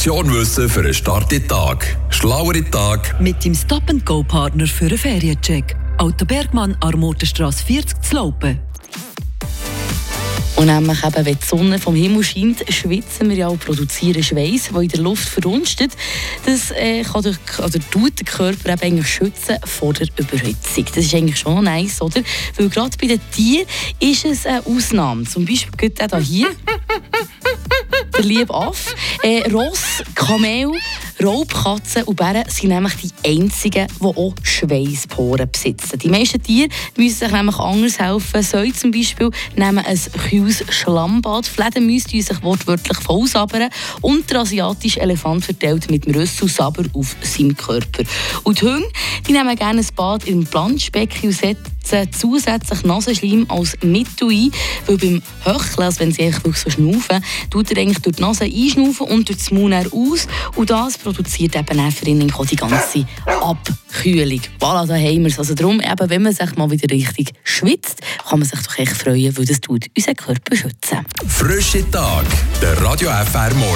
Portion Wissen für einen starken Tag. Schlauere Tag. Mit dem Stop-and-Go-Partner für einen Feriencheck. Auto Bergmann, Armotenstrasse 40 zu Laupen. Und nämlich eben, wenn die Sonne vom Himmel scheint, schwitzen wir ja und produzieren Schweiß, der in der Luft verdunstet. Das äh, kann der, oder tut den Körper eben eigentlich schützen vor der Überhitzung. Das ist eigentlich schon nice, oder? Weil gerade bei den Tieren ist es eine Ausnahme. Zum Beispiel geht auch hier der liebe Aff. Äh, Ross, Kamel, Raubkatzen und Bären sind nämlich die einzigen, die auch Schweißporen besitzen. Die meisten Tiere müssen sich nämlich anders helfen. Säue zum Beispiel nehmen ein kühles Schlammbad. Fledermäuse tun sich wortwörtlich vollsabbern. Und der asiatische Elefant verteilt mit dem Rüssel Sabber auf seinem Körper. Und die Hunde die nehmen gerne ein Bad im Planschbecken und setzen zusätzlich Nasenschleim als Mittel ein, weil beim Höcheln, also wenn sie einfach so schnaufen, tut er eigentlich durch die Nase einschnaufen und durch das Mund aus und das produziert eben für ihn die ganze Abkühlung. Voilà, da haben wir es. Also darum, eben, wenn man sich mal wieder richtig schwitzt, kann man sich doch echt freuen, weil das tut unseren Körper schützen. Frische Tag, der Radio FR Morgen.